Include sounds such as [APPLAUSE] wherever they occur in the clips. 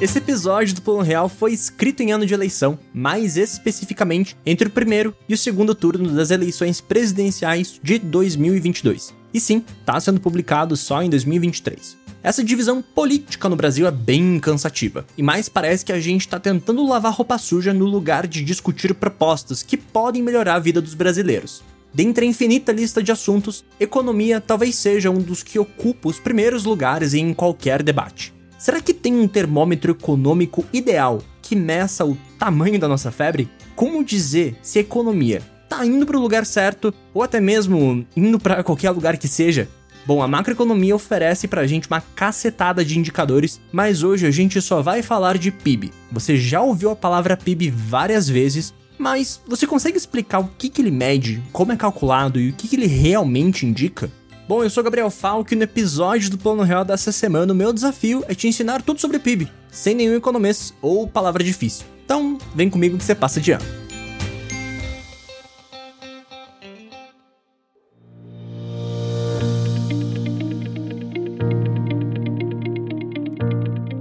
Esse episódio do Plano Real foi escrito em ano de eleição, mais especificamente entre o primeiro e o segundo turno das eleições presidenciais de 2022. E sim, está sendo publicado só em 2023. Essa divisão política no Brasil é bem cansativa, e mais parece que a gente está tentando lavar roupa suja no lugar de discutir propostas que podem melhorar a vida dos brasileiros. Dentre a infinita lista de assuntos, economia talvez seja um dos que ocupa os primeiros lugares em qualquer debate. Será que tem um termômetro econômico ideal que meça o tamanho da nossa febre? Como dizer se a economia tá indo para o lugar certo ou até mesmo indo para qualquer lugar que seja? Bom, a macroeconomia oferece pra gente uma cacetada de indicadores, mas hoje a gente só vai falar de PIB. Você já ouviu a palavra PIB várias vezes, mas você consegue explicar o que, que ele mede, como é calculado e o que, que ele realmente indica? Bom, eu sou Gabriel Falk e no episódio do Plano Real dessa semana o meu desafio é te ensinar tudo sobre PIB, sem nenhum economês ou palavra difícil. Então, vem comigo que você passa de ano.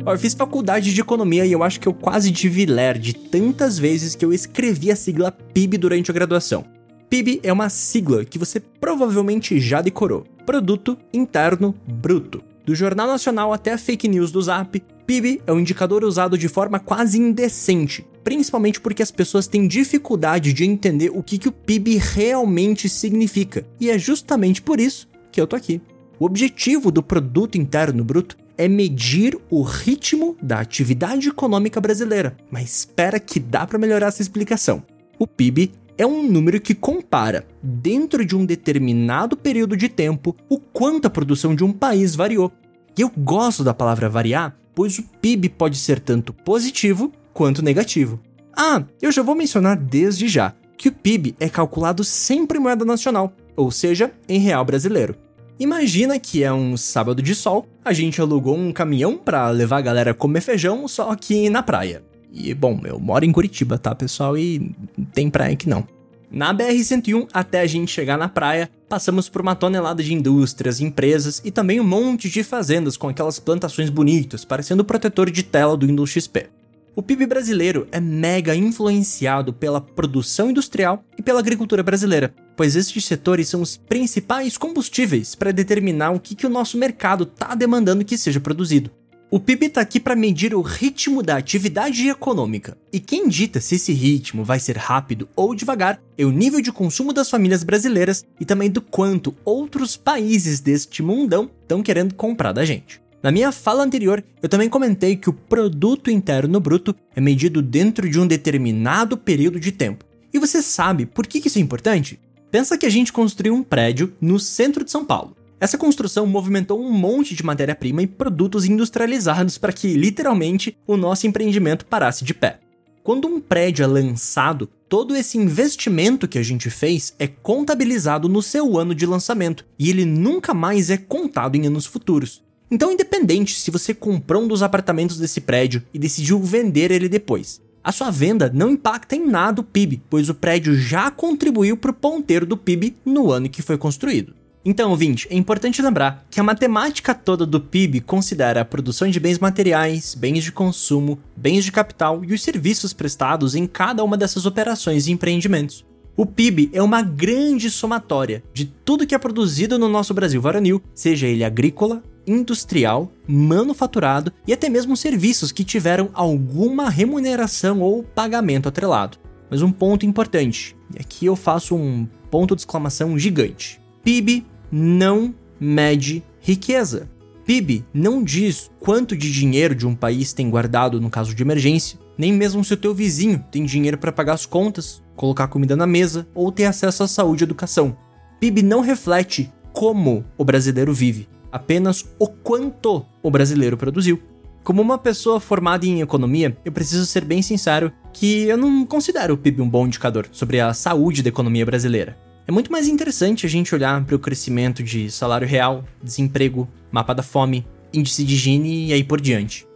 Eu fiz faculdade de economia e eu acho que eu quase tive ler de tantas vezes que eu escrevi a sigla PIB durante a graduação. PIB é uma sigla que você provavelmente já decorou. Produto Interno Bruto. Do Jornal Nacional até a fake news do Zap, PIB é um indicador usado de forma quase indecente, principalmente porque as pessoas têm dificuldade de entender o que, que o PIB realmente significa. E é justamente por isso que eu tô aqui. O objetivo do Produto Interno Bruto é medir o ritmo da atividade econômica brasileira. Mas espera que dá para melhorar essa explicação. O PIB é um número que compara, dentro de um determinado período de tempo, o quanto a produção de um país variou. E eu gosto da palavra variar, pois o PIB pode ser tanto positivo quanto negativo. Ah, eu já vou mencionar desde já que o PIB é calculado sempre em moeda nacional, ou seja, em real brasileiro. Imagina que é um sábado de sol, a gente alugou um caminhão para levar a galera comer feijão, só que na praia. E, bom, eu moro em Curitiba, tá, pessoal? E tem praia que não. Na BR-101, até a gente chegar na praia, passamos por uma tonelada de indústrias, empresas e também um monte de fazendas com aquelas plantações bonitas, parecendo o protetor de tela do Windows XP. O PIB brasileiro é mega influenciado pela produção industrial e pela agricultura brasileira, pois estes setores são os principais combustíveis para determinar o que, que o nosso mercado está demandando que seja produzido. O PIB está aqui para medir o ritmo da atividade econômica, e quem dita se esse ritmo vai ser rápido ou devagar é o nível de consumo das famílias brasileiras e também do quanto outros países deste mundão estão querendo comprar da gente. Na minha fala anterior, eu também comentei que o produto interno bruto é medido dentro de um determinado período de tempo. E você sabe por que isso é importante? Pensa que a gente construiu um prédio no centro de São Paulo. Essa construção movimentou um monte de matéria-prima e produtos industrializados para que, literalmente, o nosso empreendimento parasse de pé. Quando um prédio é lançado, todo esse investimento que a gente fez é contabilizado no seu ano de lançamento e ele nunca mais é contado em anos futuros. Então, independente se você comprou um dos apartamentos desse prédio e decidiu vender ele depois, a sua venda não impacta em nada o PIB, pois o prédio já contribuiu para o ponteiro do PIB no ano que foi construído. Então, ouvinte, é importante lembrar que a matemática toda do PIB considera a produção de bens materiais, bens de consumo, bens de capital e os serviços prestados em cada uma dessas operações e empreendimentos. O PIB é uma grande somatória de tudo que é produzido no nosso Brasil varonil, seja ele agrícola, industrial, manufaturado e até mesmo serviços que tiveram alguma remuneração ou pagamento atrelado. Mas um ponto importante, e aqui eu faço um ponto de exclamação gigante. PIB não mede riqueza. PIB não diz quanto de dinheiro de um país tem guardado no caso de emergência, nem mesmo se o teu vizinho tem dinheiro para pagar as contas, colocar comida na mesa ou ter acesso à saúde e educação. PIB não reflete como o brasileiro vive, apenas o quanto o brasileiro produziu. Como uma pessoa formada em economia, eu preciso ser bem sincero que eu não considero o PIB um bom indicador sobre a saúde da economia brasileira. É muito mais interessante a gente olhar para o crescimento de salário real, desemprego, mapa da fome, índice de Gini e aí por diante.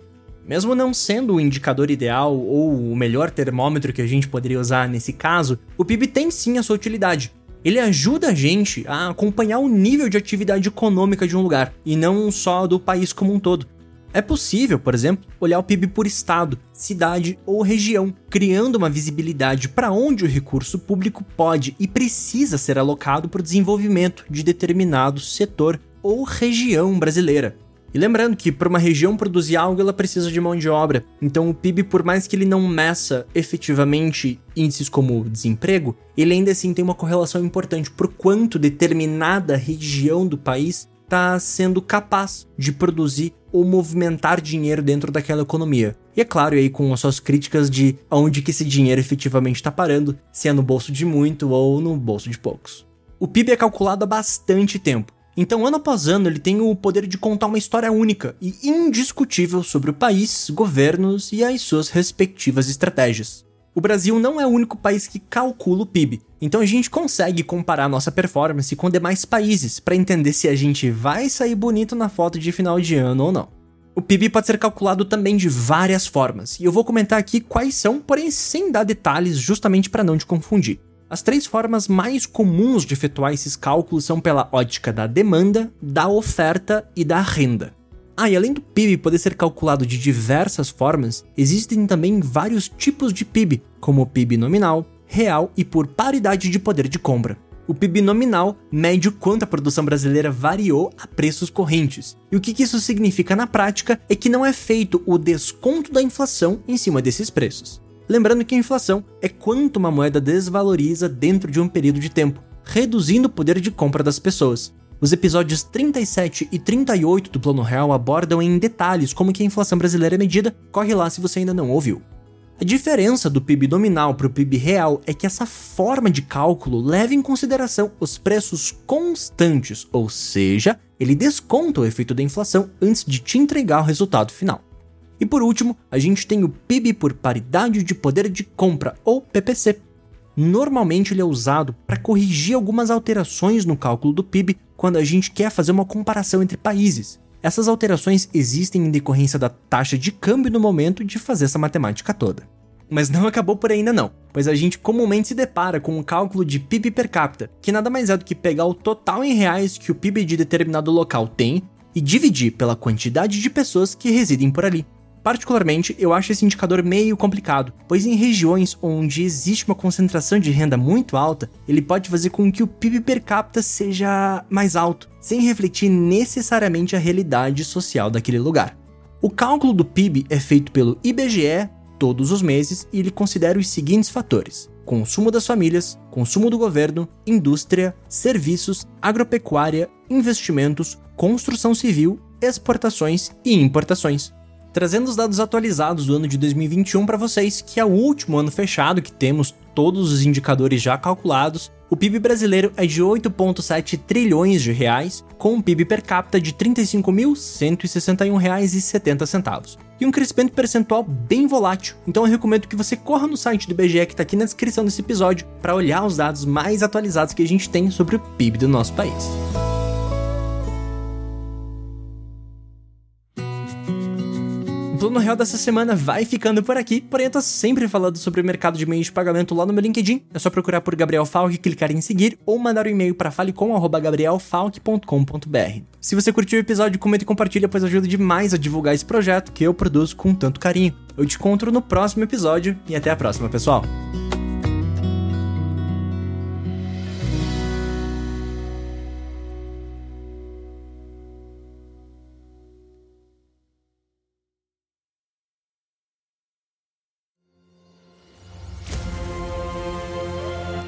Mesmo não sendo o indicador ideal ou o melhor termômetro que a gente poderia usar nesse caso, o PIB tem sim a sua utilidade. Ele ajuda a gente a acompanhar o nível de atividade econômica de um lugar, e não só do país como um todo. É possível, por exemplo, olhar o PIB por estado, cidade ou região, criando uma visibilidade para onde o recurso público pode e precisa ser alocado para o desenvolvimento de determinado setor ou região brasileira. E lembrando que para uma região produzir algo ela precisa de mão de obra. Então o PIB, por mais que ele não meça efetivamente índices como desemprego, ele ainda assim tem uma correlação importante por quanto determinada região do país está sendo capaz de produzir ou movimentar dinheiro dentro daquela economia. E é claro, aí com as suas críticas de onde que esse dinheiro efetivamente está parando, se é no bolso de muito ou no bolso de poucos. O PIB é calculado há bastante tempo, então, ano após ano, ele tem o poder de contar uma história única e indiscutível sobre o país, governos e as suas respectivas estratégias. O Brasil não é o único país que calcula o PIB, então a gente consegue comparar nossa performance com demais países para entender se a gente vai sair bonito na foto de final de ano ou não. O PIB pode ser calculado também de várias formas, e eu vou comentar aqui quais são, porém sem dar detalhes justamente para não te confundir. As três formas mais comuns de efetuar esses cálculos são pela ótica da demanda, da oferta e da renda. Ah, e além do PIB poder ser calculado de diversas formas, existem também vários tipos de PIB, como o PIB nominal, real e por paridade de poder de compra. O PIB nominal mede o quanto a produção brasileira variou a preços correntes. E o que isso significa na prática é que não é feito o desconto da inflação em cima desses preços. Lembrando que a inflação é quanto uma moeda desvaloriza dentro de um período de tempo, reduzindo o poder de compra das pessoas. Os episódios 37 e 38 do Plano Real abordam em detalhes como que a inflação brasileira é medida, corre lá se você ainda não ouviu. A diferença do PIB nominal para o PIB real é que essa forma de cálculo leva em consideração os preços constantes, ou seja, ele desconta o efeito da inflação antes de te entregar o resultado final. E por último, a gente tem o PIB por paridade de poder de compra, ou PPC. Normalmente ele é usado para corrigir algumas alterações no cálculo do PIB quando a gente quer fazer uma comparação entre países. Essas alterações existem em decorrência da taxa de câmbio no momento de fazer essa matemática toda. Mas não [LAUGHS] acabou por ainda não, pois a gente comumente se depara com um cálculo de PIB per capita, que nada mais é do que pegar o total em reais que o PIB de determinado local tem e dividir pela quantidade de pessoas que residem por ali. Particularmente, eu acho esse indicador meio complicado, pois em regiões onde existe uma concentração de renda muito alta, ele pode fazer com que o PIB per capita seja mais alto, sem refletir necessariamente a realidade social daquele lugar. O cálculo do PIB é feito pelo IBGE todos os meses e ele considera os seguintes fatores: consumo das famílias, consumo do governo, indústria, serviços, agropecuária, investimentos, construção civil, exportações e importações trazendo os dados atualizados do ano de 2021 para vocês, que é o último ano fechado que temos todos os indicadores já calculados. O PIB brasileiro é de 8.7 trilhões de reais, com um PIB per capita de R$ 35.161,70 e um crescimento percentual bem volátil. Então eu recomendo que você corra no site do IBGE que está aqui na descrição desse episódio para olhar os dados mais atualizados que a gente tem sobre o PIB do nosso país. Plano Real dessa semana vai ficando por aqui, porém eu tô sempre falando sobre o mercado de meios de pagamento lá no meu LinkedIn. É só procurar por Gabriel Falk, clicar em seguir ou mandar um e-mail para falecom@gabrielfalk.com.br. Se você curtiu o episódio, comenta e compartilha, pois ajuda demais a divulgar esse projeto que eu produzo com tanto carinho. Eu te encontro no próximo episódio e até a próxima, pessoal.